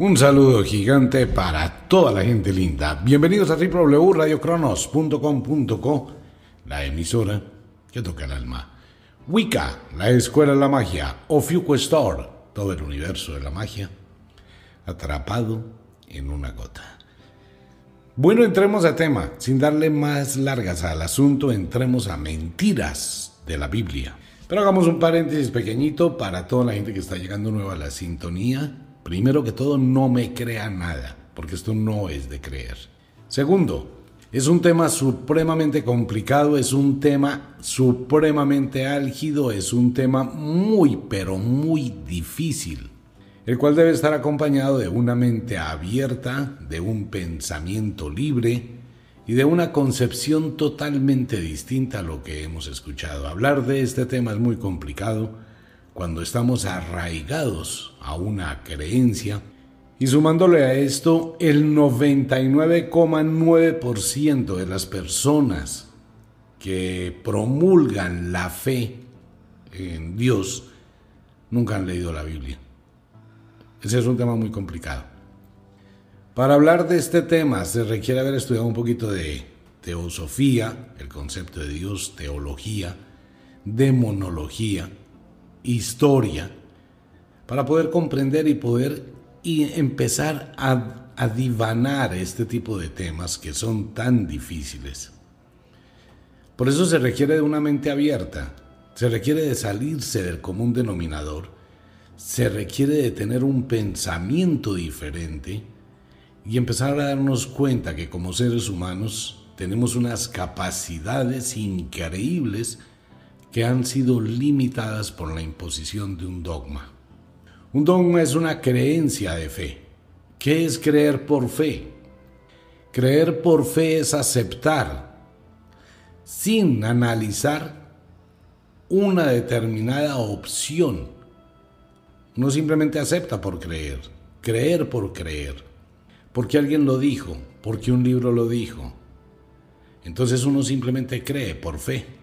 Un saludo gigante para toda la gente linda. Bienvenidos a www.radiocronos.com.co, la emisora que toca el alma. Wicca, la escuela de la magia. Ofiuco Store, todo el universo de la magia. Atrapado en una gota. Bueno, entremos a tema. Sin darle más largas al asunto, entremos a mentiras de la Biblia. Pero hagamos un paréntesis pequeñito para toda la gente que está llegando nueva a la sintonía Primero que todo, no me crea nada, porque esto no es de creer. Segundo, es un tema supremamente complicado, es un tema supremamente álgido, es un tema muy, pero muy difícil, el cual debe estar acompañado de una mente abierta, de un pensamiento libre y de una concepción totalmente distinta a lo que hemos escuchado. Hablar de este tema es muy complicado cuando estamos arraigados a una creencia y sumándole a esto el 99,9% de las personas que promulgan la fe en Dios nunca han leído la Biblia. Ese es un tema muy complicado. Para hablar de este tema se requiere haber estudiado un poquito de teosofía, el concepto de Dios, teología, demonología, historia, para poder comprender y poder y empezar a, a este tipo de temas que son tan difíciles. Por eso se requiere de una mente abierta, se requiere de salirse del común denominador, se requiere de tener un pensamiento diferente y empezar a darnos cuenta que como seres humanos tenemos unas capacidades increíbles que han sido limitadas por la imposición de un dogma. Un dogma es una creencia de fe. ¿Qué es creer por fe? Creer por fe es aceptar, sin analizar, una determinada opción. No simplemente acepta por creer, creer por creer, porque alguien lo dijo, porque un libro lo dijo. Entonces uno simplemente cree por fe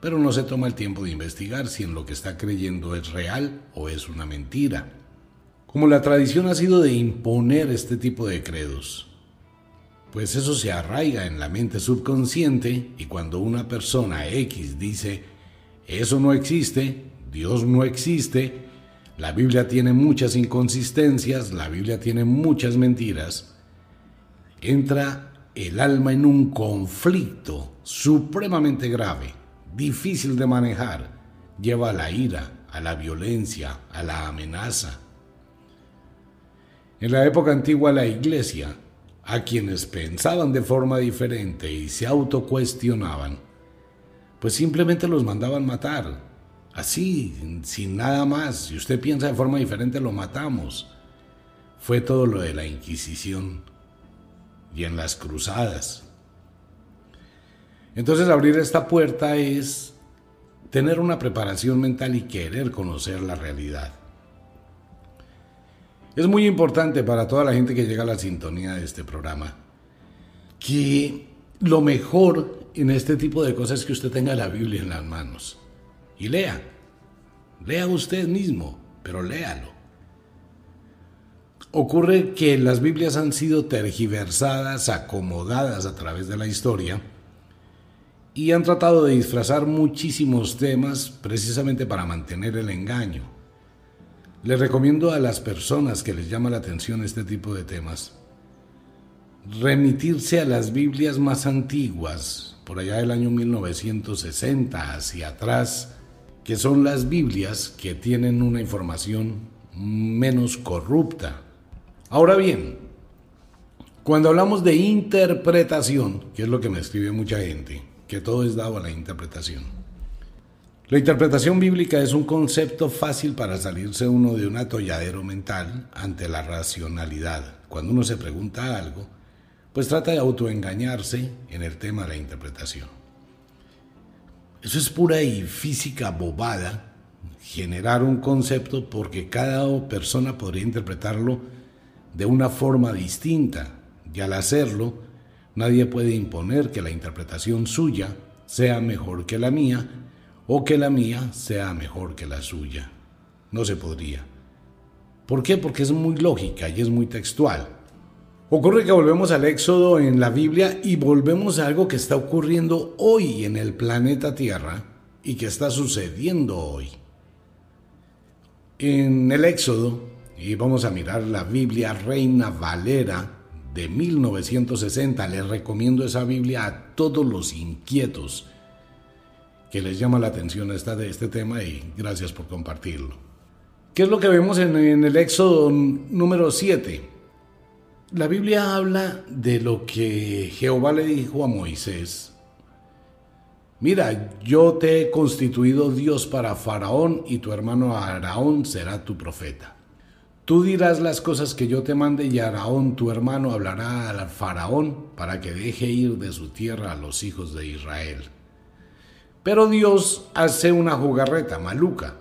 pero no se toma el tiempo de investigar si en lo que está creyendo es real o es una mentira. Como la tradición ha sido de imponer este tipo de credos, pues eso se arraiga en la mente subconsciente y cuando una persona X dice, eso no existe, Dios no existe, la Biblia tiene muchas inconsistencias, la Biblia tiene muchas mentiras, entra el alma en un conflicto supremamente grave difícil de manejar, lleva a la ira, a la violencia, a la amenaza. En la época antigua la iglesia, a quienes pensaban de forma diferente y se autocuestionaban, pues simplemente los mandaban matar, así, sin nada más. Si usted piensa de forma diferente, lo matamos. Fue todo lo de la Inquisición y en las cruzadas. Entonces abrir esta puerta es tener una preparación mental y querer conocer la realidad. Es muy importante para toda la gente que llega a la sintonía de este programa que lo mejor en este tipo de cosas es que usted tenga la Biblia en las manos y lea. Lea usted mismo, pero léalo. Ocurre que las Biblias han sido tergiversadas, acomodadas a través de la historia, y han tratado de disfrazar muchísimos temas precisamente para mantener el engaño. Les recomiendo a las personas que les llama la atención este tipo de temas remitirse a las Biblias más antiguas, por allá del año 1960 hacia atrás, que son las Biblias que tienen una información menos corrupta. Ahora bien, cuando hablamos de interpretación, que es lo que me escribe mucha gente, que todo es dado a la interpretación. La interpretación bíblica es un concepto fácil para salirse uno de un atolladero mental ante la racionalidad. Cuando uno se pregunta algo, pues trata de autoengañarse en el tema de la interpretación. Eso es pura y física bobada, generar un concepto porque cada persona podría interpretarlo de una forma distinta y al hacerlo, Nadie puede imponer que la interpretación suya sea mejor que la mía o que la mía sea mejor que la suya. No se podría. ¿Por qué? Porque es muy lógica y es muy textual. Ocurre que volvemos al Éxodo en la Biblia y volvemos a algo que está ocurriendo hoy en el planeta Tierra y que está sucediendo hoy. En el Éxodo, y vamos a mirar la Biblia Reina Valera de 1960, les recomiendo esa Biblia a todos los inquietos que les llama la atención esta de este tema y gracias por compartirlo. ¿Qué es lo que vemos en, en el Éxodo número 7? La Biblia habla de lo que Jehová le dijo a Moisés. Mira, yo te he constituido Dios para Faraón y tu hermano Araón será tu profeta. Tú dirás las cosas que yo te mande y Araón tu hermano hablará al Faraón para que deje ir de su tierra a los hijos de Israel. Pero Dios hace una jugarreta maluca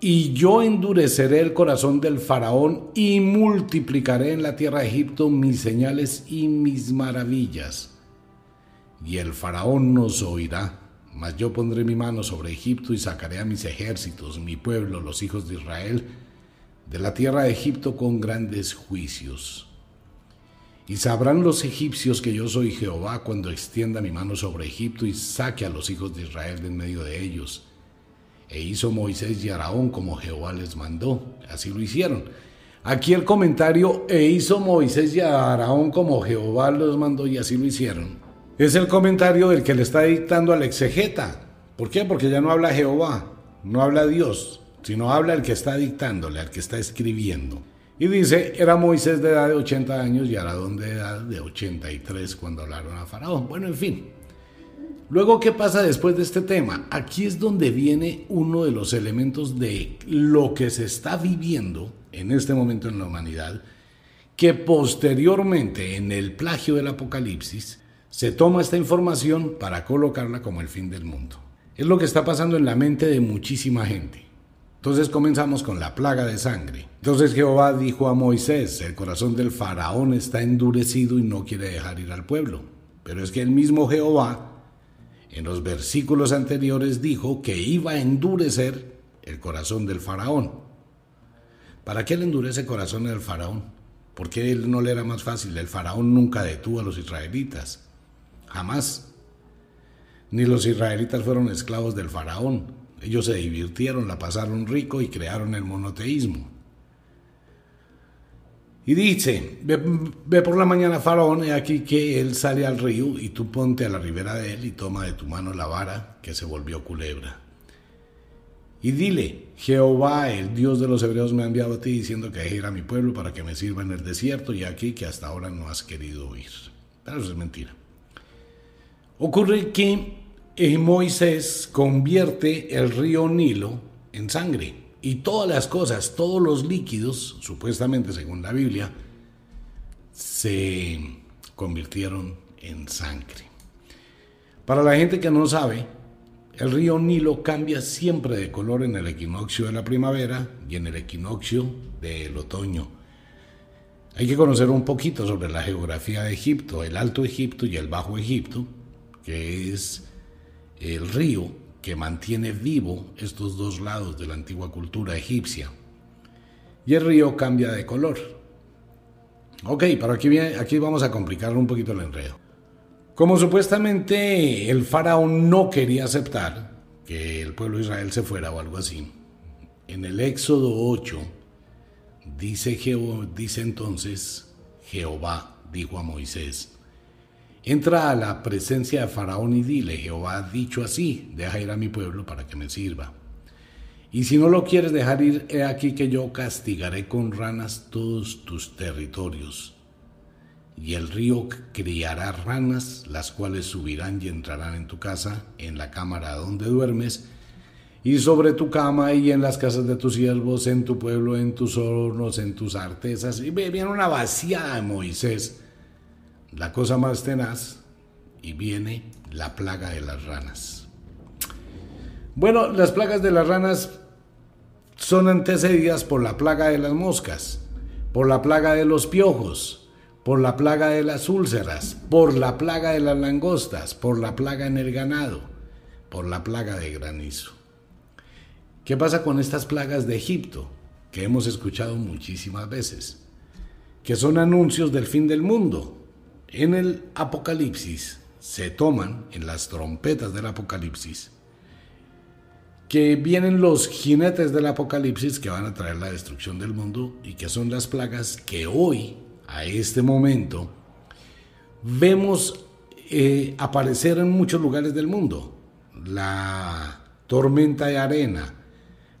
y yo endureceré el corazón del faraón y multiplicaré en la tierra de Egipto mis señales y mis maravillas. Y el faraón nos oirá, mas yo pondré mi mano sobre Egipto y sacaré a mis ejércitos, mi pueblo, los hijos de Israel, de la tierra de Egipto con grandes juicios. Y sabrán los egipcios que yo soy Jehová cuando extienda mi mano sobre Egipto y saque a los hijos de Israel de en medio de ellos e hizo Moisés y Araón como Jehová les mandó. Así lo hicieron. Aquí el comentario, e hizo Moisés y Araón como Jehová los mandó y así lo hicieron. Es el comentario del que le está dictando al exegeta. ¿Por qué? Porque ya no habla Jehová, no habla Dios, sino habla el que está dictándole, al que está escribiendo. Y dice, era Moisés de edad de 80 años y Araón de edad de 83 cuando hablaron a Faraón. Bueno, en fin, Luego, ¿qué pasa después de este tema? Aquí es donde viene uno de los elementos de lo que se está viviendo en este momento en la humanidad, que posteriormente en el plagio del Apocalipsis se toma esta información para colocarla como el fin del mundo. Es lo que está pasando en la mente de muchísima gente. Entonces comenzamos con la plaga de sangre. Entonces Jehová dijo a Moisés, el corazón del faraón está endurecido y no quiere dejar ir al pueblo. Pero es que el mismo Jehová en los versículos anteriores dijo que iba a endurecer el corazón del faraón. ¿Para qué le endurece el corazón del faraón? ¿Por qué él no le era más fácil? El faraón nunca detuvo a los israelitas. Jamás. Ni los israelitas fueron esclavos del faraón. Ellos se divirtieron, la pasaron rico y crearon el monoteísmo. Y dice, ve, por la mañana Faraón, he aquí que él sale al río y tú ponte a la ribera de él y toma de tu mano la vara que se volvió culebra. Y dile, Jehová, el Dios de los hebreos, me ha enviado a ti diciendo que ir a mi pueblo para que me sirva en el desierto y aquí que hasta ahora no has querido oír. Pero eso es mentira. Ocurre que eh, Moisés convierte el río Nilo en sangre y todas las cosas, todos los líquidos, supuestamente según la Biblia, se convirtieron en sangre. Para la gente que no sabe, el río Nilo cambia siempre de color en el equinoccio de la primavera y en el equinoccio del otoño. Hay que conocer un poquito sobre la geografía de Egipto, el Alto Egipto y el Bajo Egipto, que es el río que mantiene vivo estos dos lados de la antigua cultura egipcia. Y el río cambia de color. Ok, pero aquí, aquí vamos a complicar un poquito el enredo. Como supuestamente el faraón no quería aceptar que el pueblo de Israel se fuera o algo así, en el Éxodo 8 dice, dice entonces Jehová dijo a Moisés, Entra a la presencia de Faraón y dile, Jehová ha dicho así, deja ir a mi pueblo para que me sirva. Y si no lo quieres dejar ir, he aquí que yo castigaré con ranas todos tus territorios. Y el río criará ranas, las cuales subirán y entrarán en tu casa, en la cámara donde duermes, y sobre tu cama y en las casas de tus siervos, en tu pueblo, en tus hornos, en tus artesas. Y viene una vaciada de Moisés la cosa más tenaz y viene la plaga de las ranas. Bueno, las plagas de las ranas son antecedidas por la plaga de las moscas, por la plaga de los piojos, por la plaga de las úlceras, por la plaga de las langostas, por la plaga en el ganado, por la plaga de granizo. ¿Qué pasa con estas plagas de Egipto? que hemos escuchado muchísimas veces, que son anuncios del fin del mundo. En el Apocalipsis se toman, en las trompetas del Apocalipsis, que vienen los jinetes del Apocalipsis que van a traer la destrucción del mundo y que son las plagas que hoy, a este momento, vemos eh, aparecer en muchos lugares del mundo. La tormenta de arena,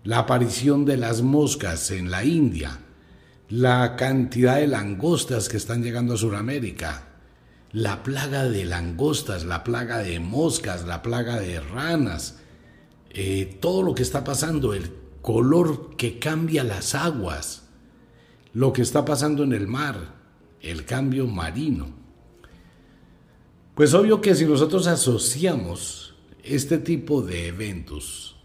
la aparición de las moscas en la India, la cantidad de langostas que están llegando a Sudamérica, la plaga de langostas, la plaga de moscas, la plaga de ranas, eh, todo lo que está pasando, el color que cambia las aguas, lo que está pasando en el mar, el cambio marino. Pues obvio que si nosotros asociamos este tipo de eventos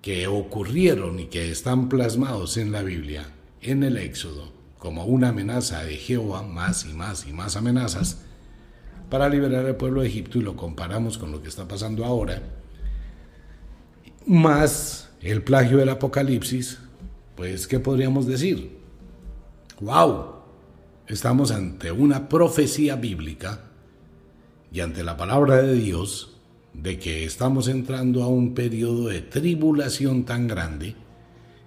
que ocurrieron y que están plasmados en la Biblia, en el Éxodo, como una amenaza de Jehová, más y más y más amenazas, para liberar al pueblo de Egipto y lo comparamos con lo que está pasando ahora, más el plagio del Apocalipsis, pues ¿qué podríamos decir? ¡Wow! Estamos ante una profecía bíblica y ante la palabra de Dios de que estamos entrando a un periodo de tribulación tan grande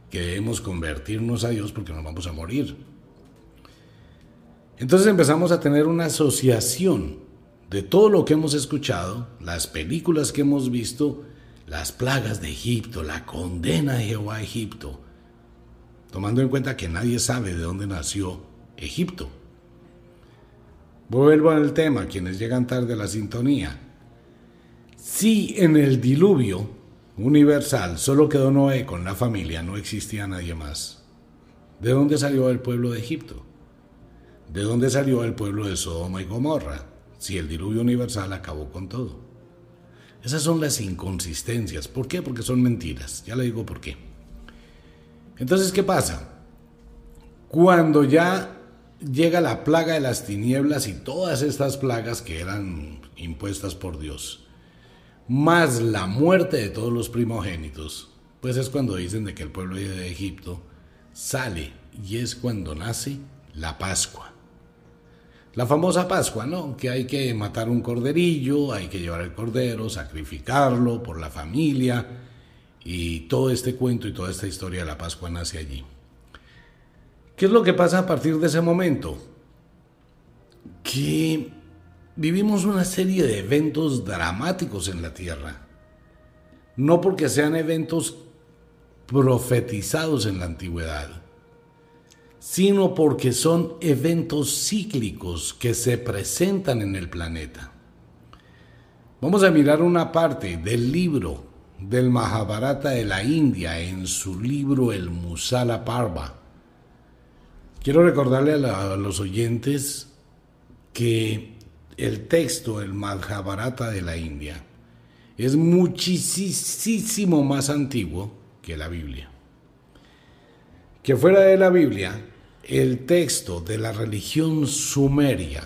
que debemos convertirnos a Dios porque nos vamos a morir. Entonces empezamos a tener una asociación de todo lo que hemos escuchado, las películas que hemos visto, las plagas de Egipto, la condena de Jehová a Egipto, tomando en cuenta que nadie sabe de dónde nació Egipto. Vuelvo al tema, quienes llegan tarde a la sintonía. Si en el diluvio universal solo quedó Noé con la familia, no existía nadie más. ¿De dónde salió el pueblo de Egipto? ¿De dónde salió el pueblo de Sodoma y Gomorra? Si el diluvio universal acabó con todo. Esas son las inconsistencias. ¿Por qué? Porque son mentiras. Ya le digo por qué. Entonces, ¿qué pasa? Cuando ya llega la plaga de las tinieblas y todas estas plagas que eran impuestas por Dios, más la muerte de todos los primogénitos, pues es cuando dicen de que el pueblo de Egipto sale y es cuando nace la Pascua. La famosa Pascua, ¿no? Que hay que matar un corderillo, hay que llevar el cordero, sacrificarlo por la familia y todo este cuento y toda esta historia de la Pascua nace allí. ¿Qué es lo que pasa a partir de ese momento? Que vivimos una serie de eventos dramáticos en la tierra. No porque sean eventos profetizados en la antigüedad, sino porque son eventos cíclicos que se presentan en el planeta. Vamos a mirar una parte del libro del Mahabharata de la India en su libro El Musala Parva. Quiero recordarle a, los oyentes que el texto, el Mahabharata de la India, es muchísimo más antiguo que la Biblia. Que fuera de la Biblia, el texto de la religión sumeria,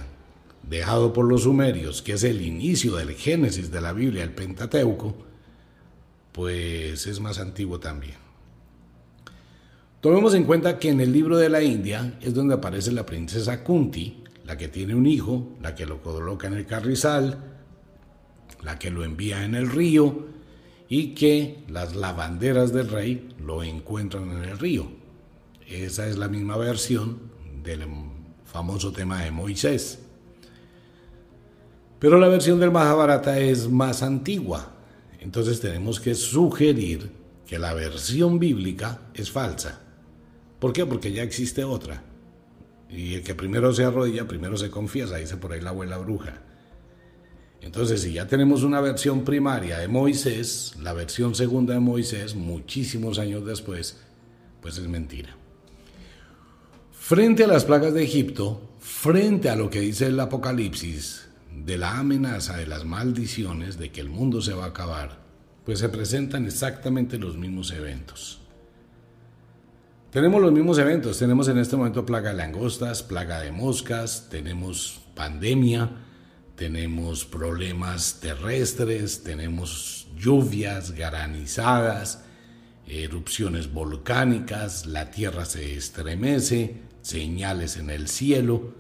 dejado por los sumerios, que es el inicio del Génesis de la Biblia, el Pentateuco, pues es más antiguo también. Tomemos en cuenta que en el libro de la India es donde aparece la princesa Kunti, la que tiene un hijo, la que lo coloca en el carrizal, la que lo envía en el río y que las lavanderas del rey lo encuentran en el río. Esa es la misma versión del famoso tema de Moisés. Pero la versión del Mahabharata es más antigua. Entonces tenemos que sugerir que la versión bíblica es falsa. ¿Por qué? Porque ya existe otra. Y el que primero se arrodilla, primero se confiesa, dice por ahí la abuela bruja. Entonces, si ya tenemos una versión primaria de Moisés, la versión segunda de Moisés, muchísimos años después, pues es mentira. Frente a las plagas de Egipto, frente a lo que dice el Apocalipsis, de la amenaza de las maldiciones de que el mundo se va a acabar, pues se presentan exactamente los mismos eventos. Tenemos los mismos eventos, tenemos en este momento plaga de langostas, plaga de moscas, tenemos pandemia, tenemos problemas terrestres, tenemos lluvias, granizadas, erupciones volcánicas, la Tierra se estremece, señales en el cielo.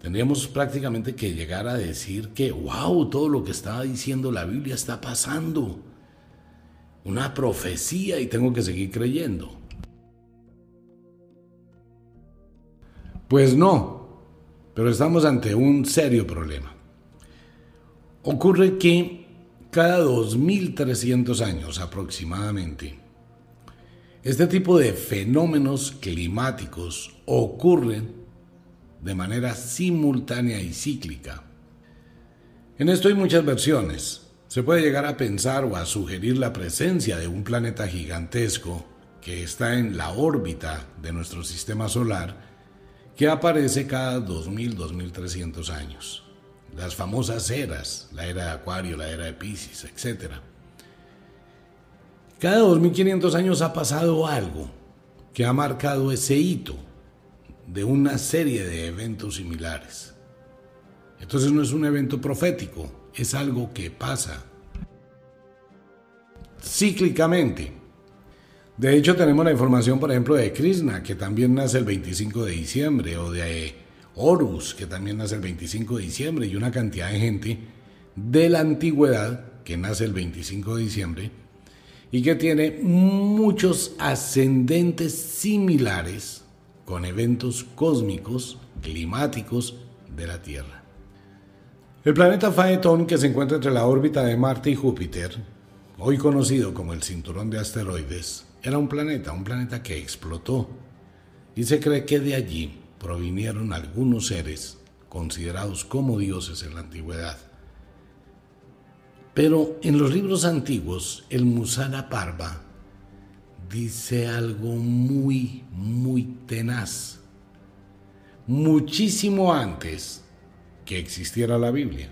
Tendríamos prácticamente que llegar a decir que, wow, todo lo que estaba diciendo la Biblia está pasando. Una profecía y tengo que seguir creyendo. Pues no, pero estamos ante un serio problema. Ocurre que cada 2300 años aproximadamente, este tipo de fenómenos climáticos ocurren de manera simultánea y cíclica. En esto hay muchas versiones. Se puede llegar a pensar o a sugerir la presencia de un planeta gigantesco que está en la órbita de nuestro sistema solar que aparece cada 2.000-2.300 años. Las famosas eras, la era de Acuario, la era de Pisces, etc. Cada 2500 años ha pasado algo que ha marcado ese hito de una serie de eventos similares. Entonces no es un evento profético, es algo que pasa cíclicamente. De hecho, tenemos la información, por ejemplo, de Krishna, que también nace el 25 de diciembre, o de Horus, que también nace el 25 de diciembre, y una cantidad de gente de la antigüedad que nace el 25 de diciembre y que tiene muchos ascendentes similares con eventos cósmicos, climáticos de la Tierra. El planeta Phaeton, que se encuentra entre la órbita de Marte y Júpiter, hoy conocido como el cinturón de asteroides, era un planeta, un planeta que explotó, y se cree que de allí provinieron algunos seres considerados como dioses en la antigüedad. Pero en los libros antiguos, el Musana Parva dice algo muy, muy tenaz, muchísimo antes que existiera la Biblia.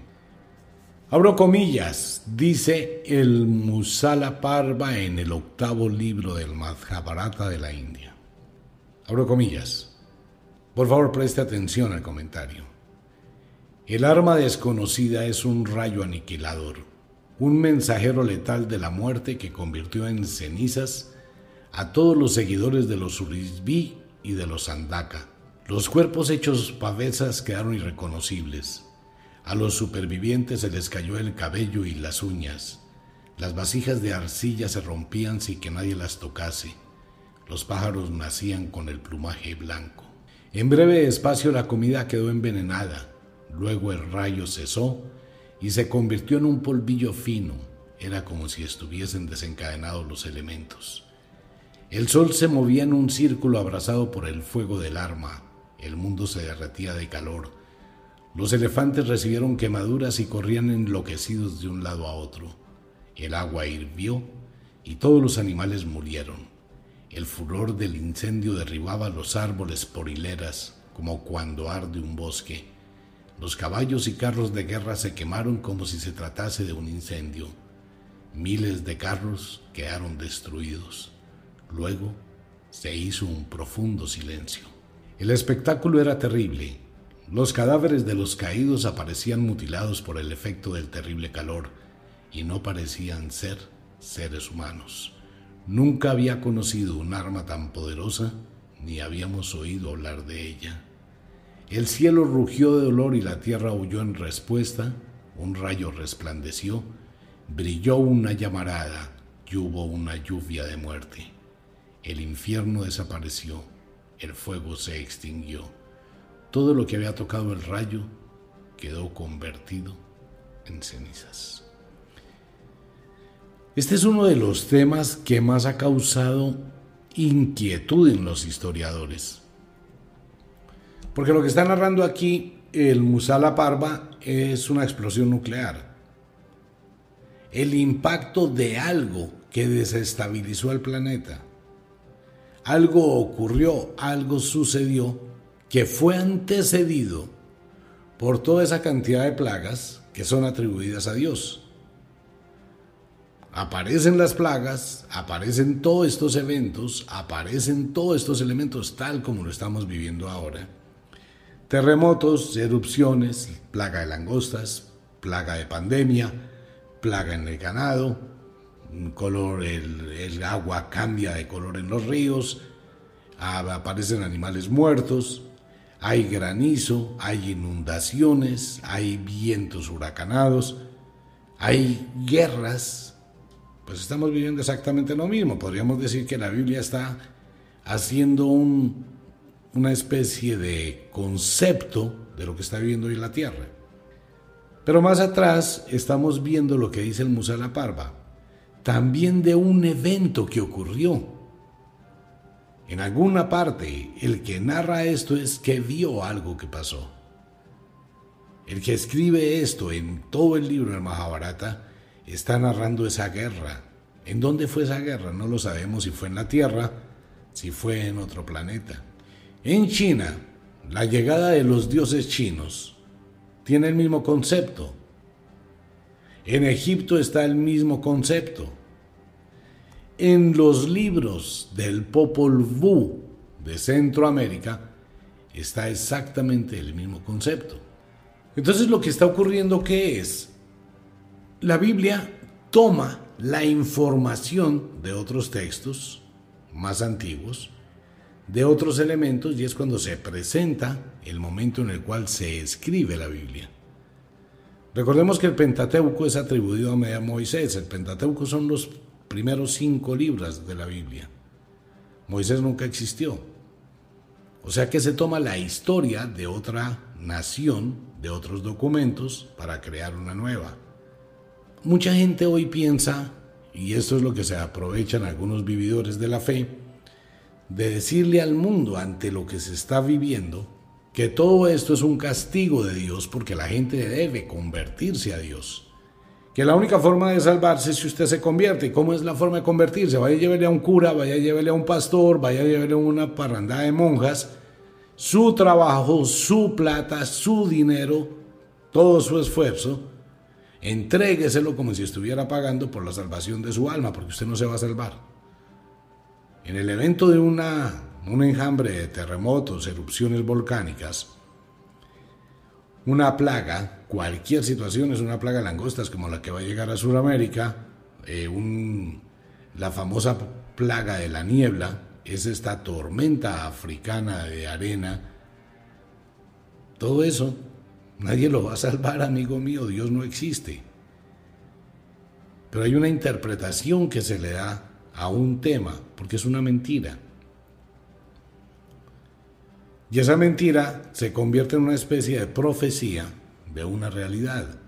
Abro comillas, dice el Musala Parva en el octavo libro del Madhhabharata de la India. Abro comillas. Por favor, preste atención al comentario. El arma desconocida es un rayo aniquilador un mensajero letal de la muerte que convirtió en cenizas a todos los seguidores de los Surisbi y de los Andaka. Los cuerpos hechos pavesas quedaron irreconocibles. A los supervivientes se les cayó el cabello y las uñas. Las vasijas de arcilla se rompían sin que nadie las tocase. Los pájaros nacían con el plumaje blanco. En breve espacio la comida quedó envenenada. Luego el rayo cesó y se convirtió en un polvillo fino. Era como si estuviesen desencadenados los elementos. El sol se movía en un círculo abrazado por el fuego del arma. El mundo se derretía de calor. Los elefantes recibieron quemaduras y corrían enloquecidos de un lado a otro. El agua hirvió y todos los animales murieron. El furor del incendio derribaba los árboles por hileras, como cuando arde un bosque. Los caballos y carros de guerra se quemaron como si se tratase de un incendio. Miles de carros quedaron destruidos. Luego se hizo un profundo silencio. El espectáculo era terrible. Los cadáveres de los caídos aparecían mutilados por el efecto del terrible calor y no parecían ser seres humanos. Nunca había conocido un arma tan poderosa ni habíamos oído hablar de ella. El cielo rugió de dolor y la tierra huyó en respuesta, un rayo resplandeció, brilló una llamarada y hubo una lluvia de muerte. El infierno desapareció, el fuego se extinguió. Todo lo que había tocado el rayo quedó convertido en cenizas. Este es uno de los temas que más ha causado inquietud en los historiadores. Porque lo que está narrando aquí el Musala Parva es una explosión nuclear. El impacto de algo que desestabilizó el planeta. Algo ocurrió, algo sucedió que fue antecedido por toda esa cantidad de plagas que son atribuidas a Dios. Aparecen las plagas, aparecen todos estos eventos, aparecen todos estos elementos tal como lo estamos viviendo ahora terremotos, erupciones, plaga de langostas, plaga de pandemia, plaga en el ganado, el, agua cambia de color en los ríos, aparecen animales muertos, hay granizo, hay inundaciones, hay vientos huracanados, hay guerras. Pues estamos viviendo exactamente lo mismo. Podríamos decir que la Biblia está haciendo una especie de concepto de lo que está viviendo hoy la tierra. Pero más atrás estamos viendo lo que dice el Musa la Parva, también de un evento que ocurrió. En alguna parte, el que narra esto es que vio algo que pasó. El que escribe esto en todo el libro del Mahabharata está narrando esa guerra. ¿En dónde fue esa guerra? No lo sabemos si fue en la Tierra, si fue en otro planeta. En China, la llegada de los dioses chinos tiene el mismo concepto. En Egipto está el mismo concepto. En los libros del Popol Vuh de Centroamérica está exactamente el mismo concepto. Entonces lo que está ocurriendo ¿qué es? La Biblia toma la información de otros textos más antiguos, de otros elementos, y es cuando se presenta el momento en el cual se escribe la Biblia. Recordemos que el Pentateuco es atribuido a Moisés. El Pentateuco son los primeros cinco libros de la Biblia. Moisés nunca existió. O sea que se toma la historia de otra nación, de otros documentos, para crear una nueva. Mucha gente hoy piensa, y esto es lo que se aprovechan algunos vividores de la fe, de decirle al mundo ante lo que se está viviendo que todo esto es un castigo de Dios porque la gente debe convertirse a Dios. Que la única forma de salvarse es si usted se convierte. ¿Cómo es la forma de convertirse? Vaya a llevarle a un cura, vaya a llevarle a un pastor, vaya a llevarle a una parrandada de monjas. Su trabajo, su plata, su dinero, todo su esfuerzo, entrégueselo como si estuviera pagando por la salvación de su alma, porque usted no se va a salvar. En el evento de una, un enjambre de terremotos, erupciones volcánicas, una plaga, cualquier situación es una plaga de langostas como la que va a llegar a Sudamérica, eh, la famosa plaga de la niebla, es esta tormenta africana de arena, todo eso, nadie lo va a salvar, amigo mío, Dios no existe. Pero hay una interpretación que se le da a un tema, porque es una mentira. Y esa mentira se convierte en una especie de profecía de una realidad.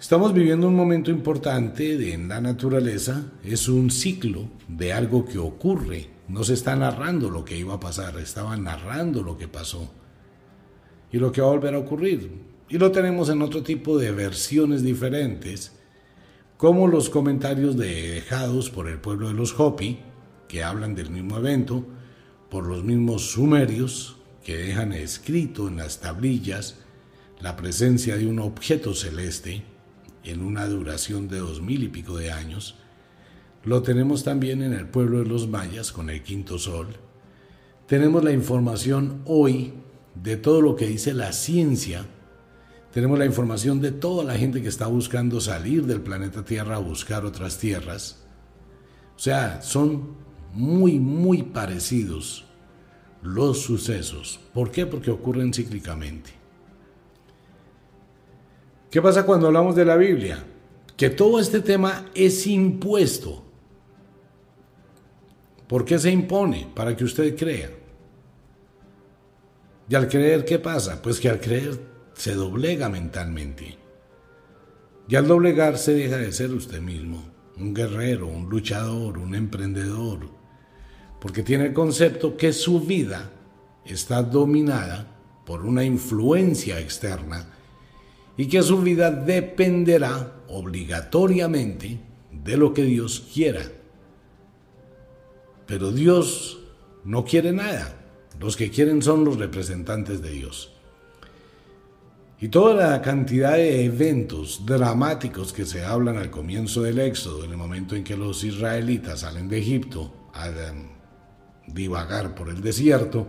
Estamos viviendo un momento importante en la naturaleza, es un ciclo de algo que ocurre. No se está narrando lo que iba a pasar, estaba narrando lo que pasó y lo que va a volver a ocurrir. Y lo tenemos en otro tipo de versiones diferentes como los comentarios dejados por el pueblo de los Hopi, que hablan del mismo evento, por los mismos sumerios, que dejan escrito en las tablillas la presencia de un objeto celeste en una duración de dos mil y pico de años. Lo tenemos también en el pueblo de los mayas con el quinto sol. Tenemos la información hoy de todo lo que dice la ciencia tenemos la información de toda la gente que está buscando salir del planeta Tierra a buscar otras tierras. O sea, son muy, muy parecidos los sucesos. ¿Por qué? Porque ocurren cíclicamente. ¿Qué pasa cuando hablamos de la Biblia? Que todo este tema es impuesto. ¿Por qué se impone? Para que usted crea. Y al creer, ¿qué pasa? Pues que al creer se doblega mentalmente. Y al doblegarse deja de ser usted mismo, un guerrero, un luchador, un emprendedor, porque tiene el concepto que su vida está dominada por una influencia externa y que su vida dependerá obligatoriamente de lo que Dios quiera. Pero Dios no quiere nada. Los que quieren son los representantes de Dios. Y toda la cantidad de eventos dramáticos que se hablan al comienzo del Éxodo, en el momento en que los israelitas salen de Egipto a em, divagar por el desierto,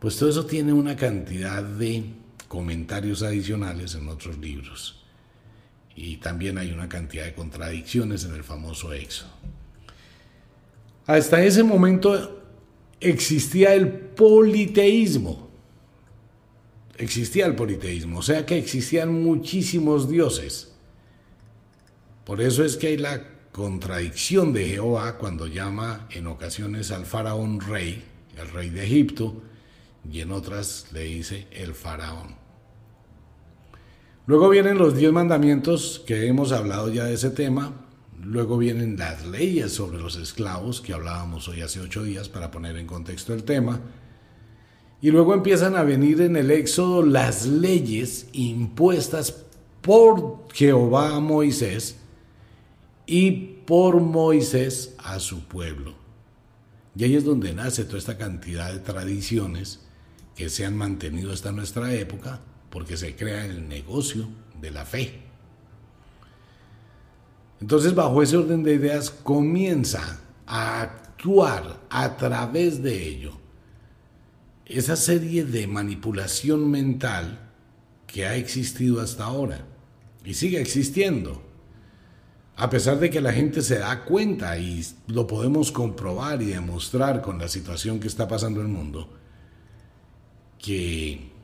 pues todo eso tiene una cantidad de comentarios adicionales en otros libros. y también hay una cantidad de contradicciones en el famoso Éxodo. Hasta ese momento existía el politeísmo. Existía el politeísmo, o sea que existían muchísimos dioses. Por eso es que hay la contradicción de Jehová cuando llama en ocasiones al faraón rey, el rey de Egipto, y en otras le dice el faraón. Luego vienen los diez mandamientos, que hemos hablado ya de ese tema. Luego vienen las leyes sobre los esclavos, que hablábamos hoy hace ocho días para poner en contexto el tema. Y luego empiezan a venir en el Éxodo las leyes impuestas por Jehová a Moisés y por Moisés a su pueblo. Y ahí es donde nace toda esta cantidad de tradiciones que se han mantenido hasta nuestra época, porque se crea el negocio de la fe. Entonces, bajo ese orden de ideas, comienza a actuar a través de ello esa serie de manipulación mental que ha existido hasta ahora y sigue existiendo. A pesar de que la gente se da cuenta y lo podemos comprobar y demostrar con la situación que está pasando en el mundo, que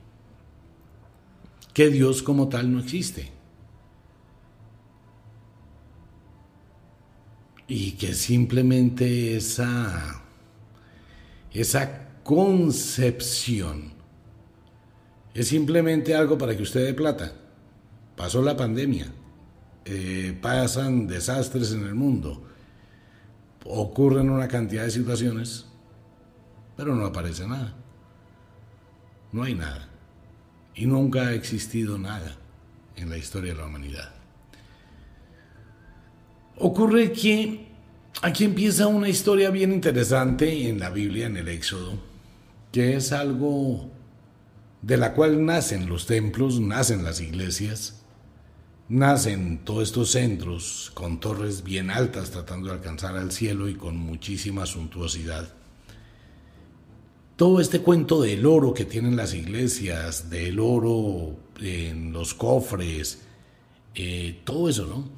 que Dios como tal no existe. Y que simplemente esa, esa concepción es simplemente algo para que usted dé plata. Pasó la pandemia, eh, pasan desastres en el mundo, ocurren una cantidad de situaciones, pero no aparece nada. No hay nada. Y nunca ha existido nada en la historia de la humanidad. Ocurre que aquí empieza una historia bien interesante en la Biblia, en el Éxodo, que es algo de la cual nacen los templos, nacen las iglesias, nacen todos estos centros con torres bien altas tratando de alcanzar al cielo y con muchísima suntuosidad todo este cuento del oro que tienen las iglesias, del oro en los cofres, eh, todo eso, ¿no?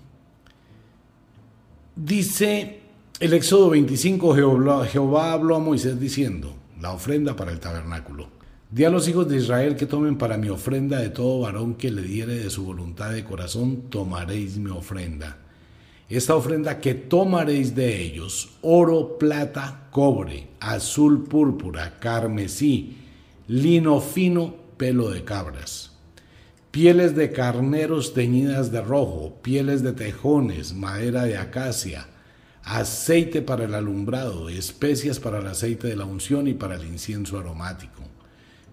Dice el Éxodo 25, Jehová, Jehová habló a Moisés diciendo, la ofrenda para el tabernáculo. Di a los hijos de Israel que tomen para mi ofrenda de todo varón que le diere de su voluntad de corazón, tomaréis mi ofrenda esta ofrenda que tomaréis de ellos, oro, plata, cobre, azul, púrpura, carmesí, lino fino, pelo de cabras, pieles de carneros teñidas de rojo, pieles de tejones, madera de acacia, aceite para el alumbrado, especias para el aceite de la unción y para el incienso aromático,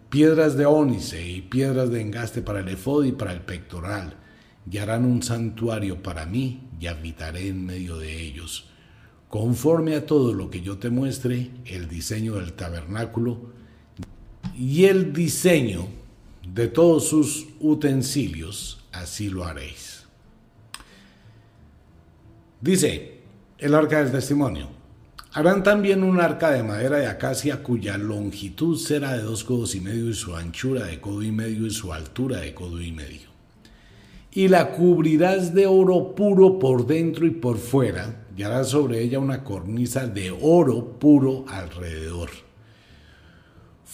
piedras de ónice y piedras de engaste para el efod y para el pectoral, y harán un santuario para mí y habitaré en medio de ellos. Conforme a todo lo que yo te muestre, el diseño del tabernáculo y el diseño de todos sus utensilios, así lo haréis. Dice el arca del testimonio. Harán también un arca de madera de acacia cuya longitud será de dos codos y medio y su anchura de codo y medio y su altura de codo y medio y la cubrirás de oro puro por dentro y por fuera, y harás sobre ella una cornisa de oro puro alrededor.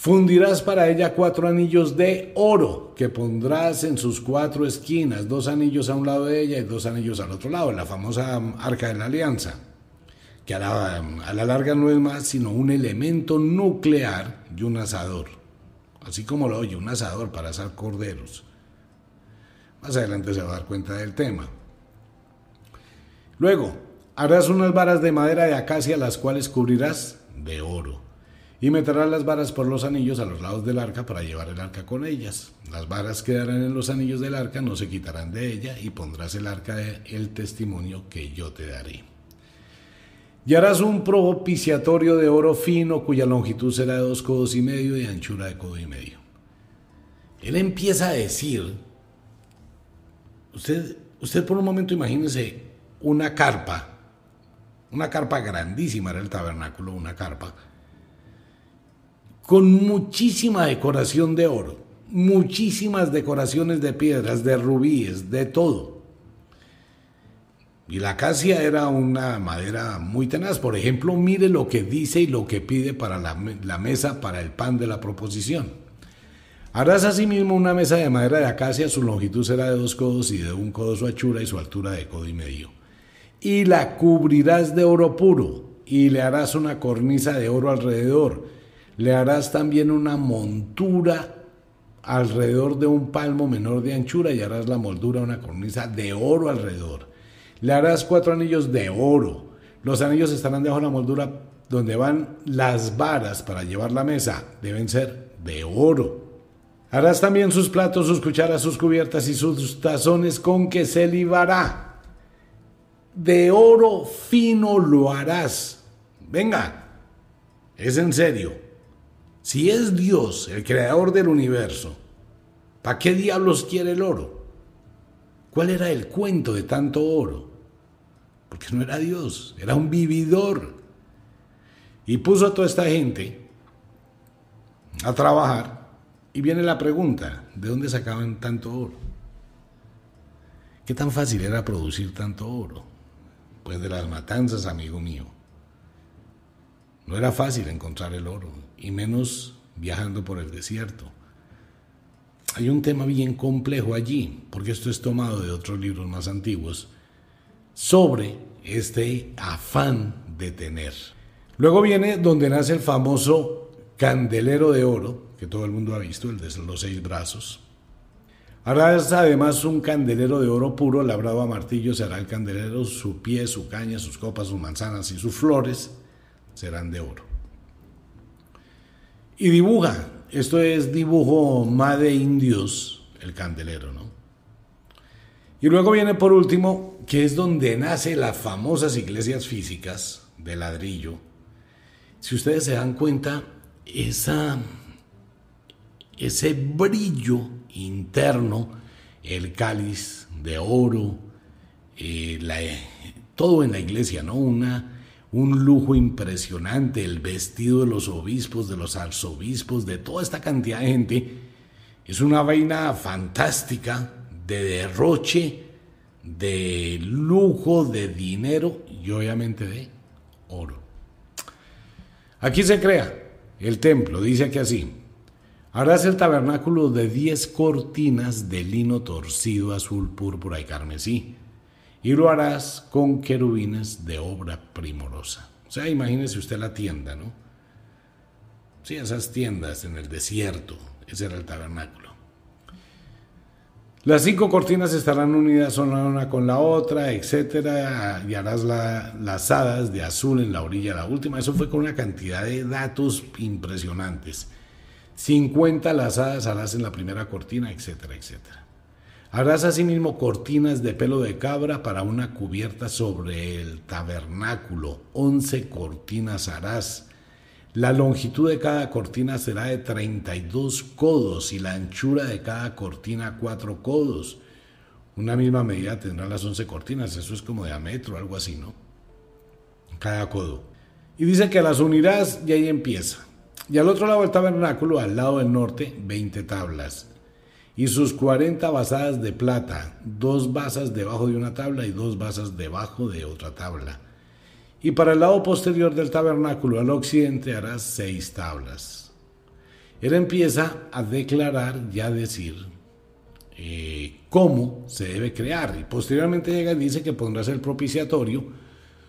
Fundirás para ella cuatro anillos de oro que pondrás en sus cuatro esquinas, dos anillos a un lado de ella y dos anillos al otro lado, la famosa arca de la alianza, que a la, a la larga no es más sino un elemento nuclear y un asador, así como lo oye, un asador para asar corderos. Más adelante se va a dar cuenta del tema. Luego, harás unas varas de madera de acacia, las cuales cubrirás de oro. Y meterás las varas por los anillos a los lados del arca para llevar el arca con ellas. Las varas quedarán en los anillos del arca, no se quitarán de ella, y pondrás el arca el testimonio que yo te daré. Y harás un propiciatorio de oro fino, cuya longitud será de dos codos y medio y anchura de codo y medio. Él empieza a decir Usted, usted por un momento imagínese una carpa, una carpa grandísima era el tabernáculo, una carpa, con muchísima decoración de oro, muchísimas decoraciones de piedras, de rubíes, de todo. Y la acacia era una madera muy tenaz. Por ejemplo, mire lo que dice y lo que pide para la, mesa para el pan de la proposición. Harás asimismo una mesa de madera de acacia, su longitud será de dos codos y de un codo su anchura y su altura de codo y medio. Y la cubrirás de oro puro y le harás una cornisa de oro alrededor. Le harás también una montura alrededor de un palmo menor de anchura y harás la moldura una cornisa de oro alrededor. Le harás cuatro anillos de oro. Los anillos estarán debajo de la moldura donde van las varas para llevar la mesa. Deben ser de oro. Harás también sus platos, sus cucharas, sus cubiertas y sus tazones con que se libará. De oro fino lo harás. Venga, es en serio. Si es Dios el creador del universo, ¿para qué diablos quiere el oro? ¿Cuál era el cuento de tanto oro? porque no era Dios, era un vividor. Y puso a toda esta gente a trabajar y viene la pregunta, ¿de dónde sacaban tanto oro? ¿Qué tan fácil era producir tanto oro? Pues de las matanzas, amigo mío. No era fácil encontrar el oro, y menos viajando por el desierto. Hay un tema bien complejo allí, porque esto es tomado de otros libros más antiguos, sobre este afán de tener. Luego viene donde nace el famoso candelero de oro, que todo el mundo ha visto, el de los seis brazos. Harás además un candelero de oro puro labrado a martillo, será el candelero, su pie, su caña, sus copas, sus manzanas y sus flores serán de oro. Y dibuja, esto es dibujo de indios, el candelero, ¿no? Y luego viene por último, que es donde nace las famosas iglesias físicas de ladrillo. Si ustedes se dan cuenta, esa, ese brillo interno, el cáliz de oro, eh, todo en la iglesia, ¿no? Una, un lujo impresionante, el vestido de los obispos, de los arzobispos, de toda esta cantidad de gente. Es una vaina fantástica de derroche, de lujo, de dinero y obviamente de oro. Aquí se crea el templo, dice aquí así. Harás el tabernáculo de 10 cortinas de lino torcido, azul, púrpura y carmesí, y lo harás con querubines de obra primorosa. O sea, imagínese usted la tienda, ¿no? Sí, esas tiendas en el desierto, ese era el tabernáculo. Las cinco cortinas estarán unidas una con la otra, etcétera, y harás las hadas de azul en la orilla la última. Eso fue con una cantidad de datos impresionantes. 50 lazadas harás en la primera cortina, etcétera, etcétera. Harás asimismo cortinas de pelo de cabra para una cubierta sobre el tabernáculo. 11 cortinas harás la longitud de cada cortina será de 32 codos y la anchura de cada cortina 4 codos. Una misma medida tendrán las 11 cortinas, eso es como de a metro, algo así, ¿no? Cada codo. Y dice que las unirás y ahí empieza. Y al otro lado del tabernáculo, al lado del norte, 20 tablas. Y sus 40 basadas de plata, dos basas debajo de una tabla y dos basas debajo de otra tabla y para el lado posterior del tabernáculo al occidente harás seis tablas. Él empieza a declarar y a decir eh, cómo se debe crear. Y posteriormente llega y dice que pondrás el propiciatorio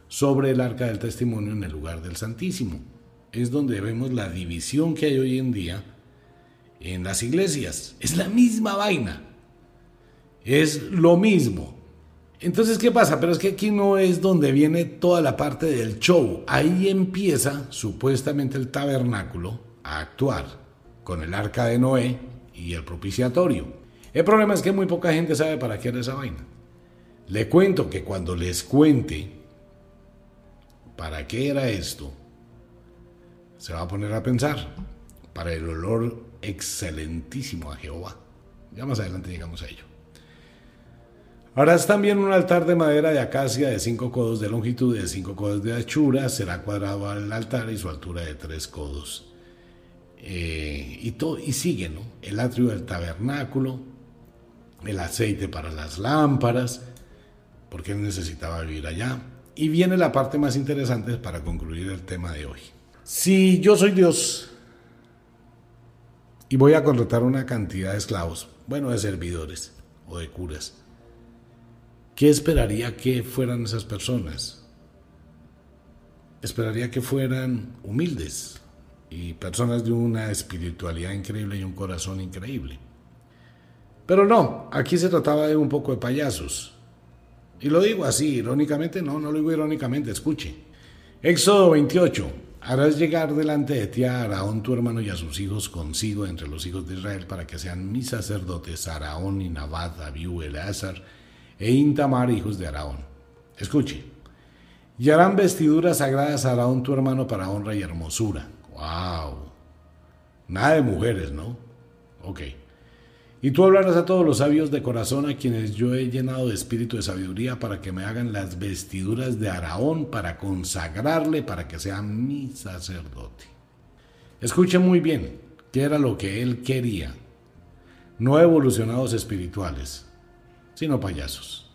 sobre el arca del testimonio en el lugar del Santísimo. Es donde vemos la división que hay hoy en día en las iglesias. Es la misma vaina. Es lo mismo. Entonces, ¿qué pasa? Pero es que aquí no es donde viene toda la parte del show. Ahí empieza supuestamente el tabernáculo a actuar con el arca de Noé y el propiciatorio. El problema es que muy poca gente sabe para qué era esa vaina. Le cuento que cuando les cuente para qué era esto, se va a poner a pensar para el olor excelentísimo a Jehová. Ya más adelante llegamos a ello. Harás también un altar de madera de acacia de cinco codos de longitud y de cinco codos de anchura. Será cuadrado al altar y su altura de tres codos. Eh, y, todo, y sigue, ¿no? El atrio del tabernáculo, el aceite para las lámparas. porque él necesitaba vivir allá. Y viene la parte más interesante para concluir el tema de hoy. Si yo soy Dios y voy a contratar una cantidad de esclavos, bueno, de servidores o de curas, ¿qué esperaría que fueran esas personas? Esperaría que fueran humildes y personas de una espiritualidad increíble y un corazón increíble. Pero no, aquí se trataba de un poco de payasos. Y lo digo así, irónicamente, no, no lo digo irónicamente, escuche. Éxodo 28. Harás llegar delante de ti a Araón tu hermano y a sus hijos consigo entre los hijos de Israel para que sean mis sacerdotes Araón y Nabat, Abiú, Eleazar e Intamar, hijos de Araón. Escuche. Y harán vestiduras sagradas a Araón tu hermano para honra y hermosura. ¡Wow! Nada de mujeres, ¿no? Ok. Y tú hablarás a todos los sabios de corazón a quienes yo he llenado de espíritu de sabiduría para que me hagan las vestiduras de Araón para consagrarle para que sea mi sacerdote. Escuche muy bien qué era lo que él quería. No evolucionados espirituales, sino payasos.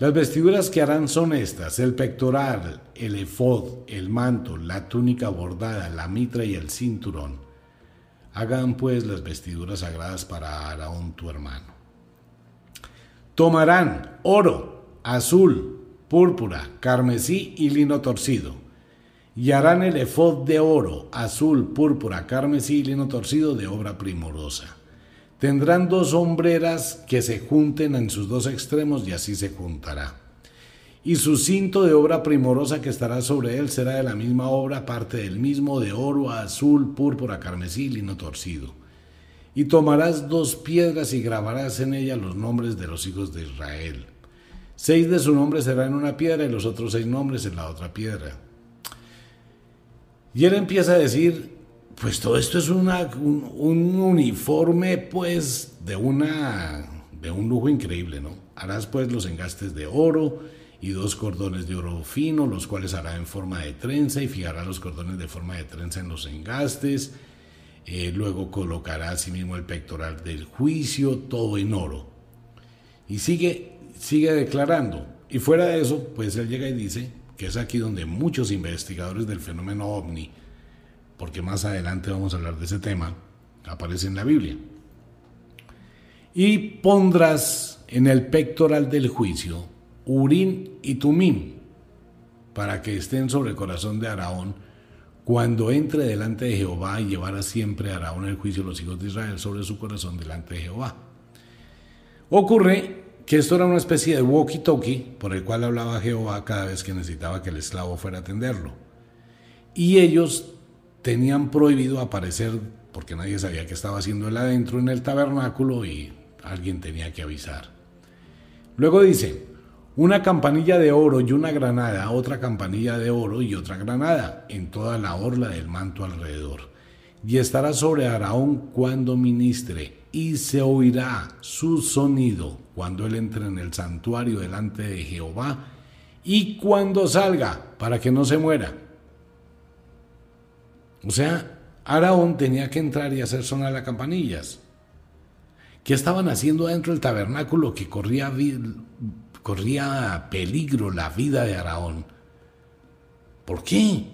Las vestiduras que harán son estas, el pectoral, el efod, el manto, la túnica bordada, la mitra y el cinturón Hagan pues las vestiduras sagradas para Araón tu hermano. Tomarán oro, azul, púrpura, carmesí y lino torcido. Y harán el efod de oro, azul, púrpura, carmesí y lino torcido de obra primorosa. Tendrán dos hombreras que se junten en sus dos extremos y así se juntará y su cinto de obra primorosa que estará sobre él será de la misma obra, parte del mismo, de oro, azul, púrpura, carmesí, lino torcido. Y tomarás dos piedras y grabarás en ellas los nombres de los hijos de Israel. Seis de su nombre serán en una piedra y los otros seis nombres en la otra piedra. Y él empieza a decir, pues todo esto es un, un, uniforme pues de, una, de un lujo increíble, ¿no? Harás pues los engastes de oro, y dos cordones de oro fino, los cuales hará en forma de trenza y fijará los cordones de forma de trenza en los engastes. Eh, luego colocará asimismo el pectoral del juicio, todo en oro. Y sigue, sigue declarando. Y fuera de eso, pues él llega y dice que es aquí donde muchos investigadores del fenómeno ovni, porque más adelante vamos a hablar de ese tema, aparece en la Biblia. Y pondrás en el pectoral del juicio Urín y Tumim, para que estén sobre el corazón de Araón cuando entre delante de Jehová y llevara siempre a Araón el juicio de los hijos de Israel sobre su corazón delante de Jehová. Ocurre que esto era una especie de walkie-talkie por el cual hablaba Jehová cada vez que necesitaba que el esclavo fuera a atenderlo. Y ellos tenían prohibido aparecer porque nadie sabía qué estaba haciendo él adentro en el tabernáculo y alguien tenía que avisar. Luego dice, una campanilla de oro y una granada, otra campanilla de oro y otra granada en toda la orla del manto alrededor. Y estará sobre Araón cuando ministre, y se oirá su sonido cuando él entre en el santuario delante de Jehová, y cuando salga, para que no se muera. O sea, Araón tenía que entrar y hacer sonar las campanillas. ¿Qué estaban haciendo dentro del tabernáculo que corría corría peligro la vida de Araón. ¿Por qué?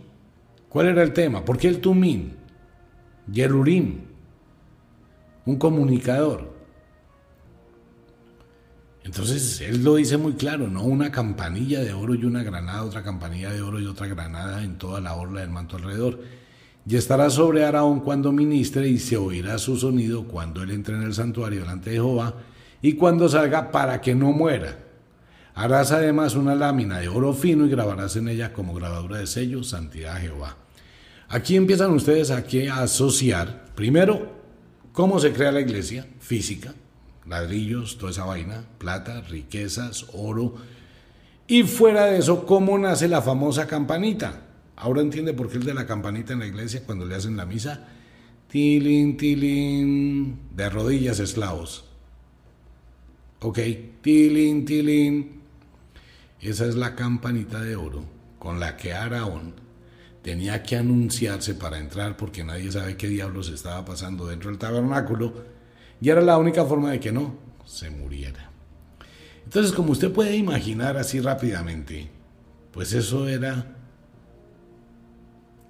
¿Cuál era el tema? ¿Por qué el Tumín? Yerurim, un comunicador. Entonces él lo dice muy claro, ¿no? Una campanilla de oro y una granada, otra campanilla de oro y otra granada en toda la orla del manto alrededor. Y estará sobre Araón cuando ministre y se oirá su sonido cuando él entre en el santuario delante de Jehová y cuando salga para que no muera. Harás además una lámina de oro fino y grabarás en ella como grabadura de sello Santidad Jehová. Aquí empiezan ustedes aquí a asociar, primero, cómo se crea la iglesia física, ladrillos, toda esa vaina, plata, riquezas, oro, y fuera de eso, cómo nace la famosa campanita. Ahora entiende por qué el de la campanita en la iglesia cuando le hacen la misa, tilín, tilín, de rodillas esclavos. Ok, tilín, tilín, esa es la campanita de oro con la que Araón tenía que anunciarse para entrar porque nadie sabe qué diablos estaba pasando dentro del tabernáculo y era la única forma de que no se muriera. Entonces, como usted puede imaginar así rápidamente, pues eso era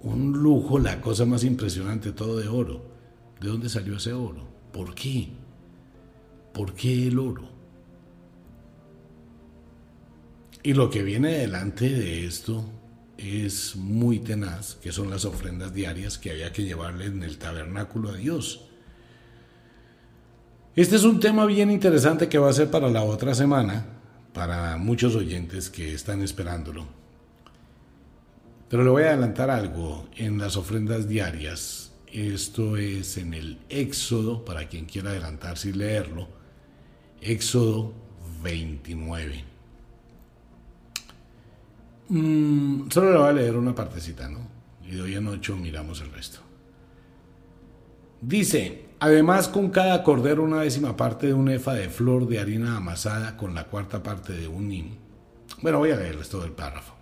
un lujo, la cosa más impresionante, todo de oro. ¿De dónde salió ese oro? ¿Por qué? ¿Por qué el oro? Y lo que viene delante de esto es muy tenaz, que son las ofrendas diarias que había que llevarle en el tabernáculo a Dios. Este es un tema bien interesante que va a ser para la otra semana, para muchos oyentes que están esperándolo. Pero le voy a adelantar algo en las ofrendas diarias. Esto es en el Éxodo, para quien quiera adelantarse y leerlo. Éxodo 29. Mm, solo le voy a leer una partecita, ¿no? Y hoy en ocho miramos el resto. Dice, además con cada cordero una décima parte de un efa de flor de harina amasada con la cuarta parte de un nim. Bueno, voy a leerles todo el párrafo.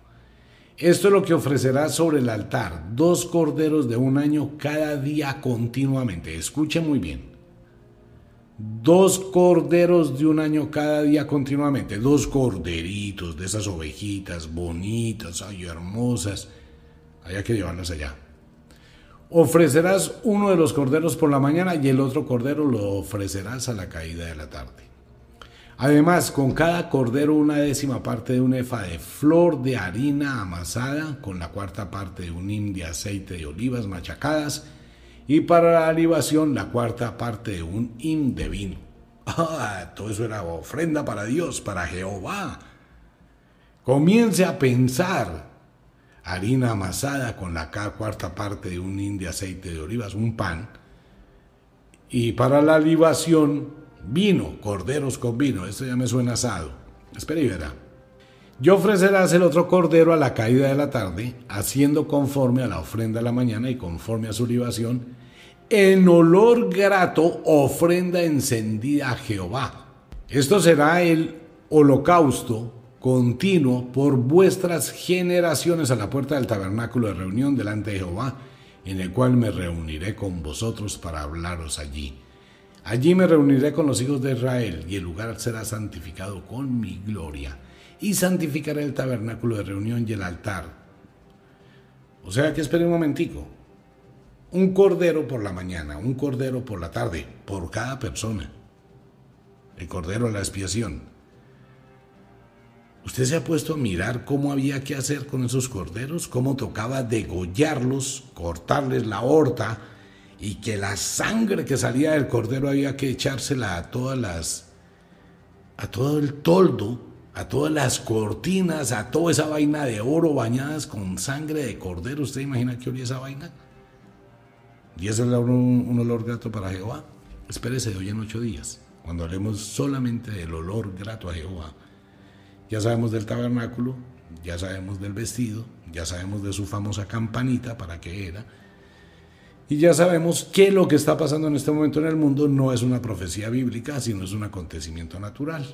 Esto es lo que ofrecerá sobre el altar, dos corderos de un año cada día continuamente. Escuche muy bien. Dos corderos de un año cada día continuamente. Dos corderitos de esas ovejitas bonitas, ay, hermosas. Hay que llevarlas allá. Ofrecerás uno de los corderos por la mañana y el otro cordero lo ofrecerás a la caída de la tarde. Además, con cada cordero una décima parte de un efa de flor de harina amasada, con la cuarta parte de un hin de aceite de olivas machacadas, y para la libación la cuarta parte de un hin de vino. Ah, todo eso era ofrenda para Dios, para Jehová. Comience a pensar. Harina amasada con la cuarta parte de un hin de aceite de olivas, un pan. Y para la libación Vino, corderos con vino. Esto ya me suena asado. Espera y verá. Yo ofrecerás el otro cordero a la caída de la tarde, haciendo conforme a la ofrenda de la mañana y conforme a su libación, en olor grato ofrenda encendida a Jehová. Esto será el holocausto continuo por vuestras generaciones a la puerta del tabernáculo de reunión delante de Jehová, en el cual me reuniré con vosotros para hablaros allí. Allí me reuniré con los hijos de Israel y el lugar será santificado con mi gloria. Y santificaré el tabernáculo de reunión y el altar. O sea que espere un momentico. Un cordero por la mañana, un cordero por la tarde, por cada persona. El cordero de la expiación. ¿Usted se ha puesto a mirar cómo había que hacer con esos corderos? ¿Cómo tocaba degollarlos, cortarles la horta? y que la sangre que salía del cordero había que echársela a todas las a todo el toldo, a todas las cortinas, a toda esa vaina de oro bañadas con sangre de cordero. ¿Usted imagina qué olía esa vaina? ¿Y ese un, un olor grato para Jehová? Espérese de hoy en ocho días, cuando hablemos solamente del olor grato a Jehová. Ya sabemos del tabernáculo, ya sabemos del vestido, ya sabemos de su famosa campanita, para qué era, y ya sabemos que lo que está pasando en este momento en el mundo no es una profecía bíblica, sino es un acontecimiento natural.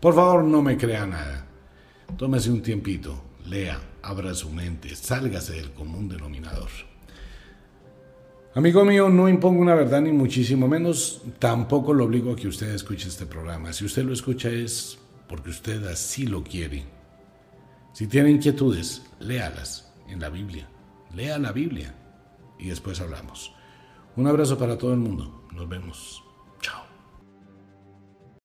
Por favor, no me crea nada. Tómese un tiempito, lea, abra su mente, sálgase del común denominador. Amigo mío, no impongo una verdad ni muchísimo menos, tampoco lo obligo a que usted escuche este programa. Si usted lo escucha es porque usted así lo quiere. Si tiene inquietudes, léalas en la Biblia. Lea la Biblia y después hablamos. Un abrazo para todo el mundo. Nos vemos.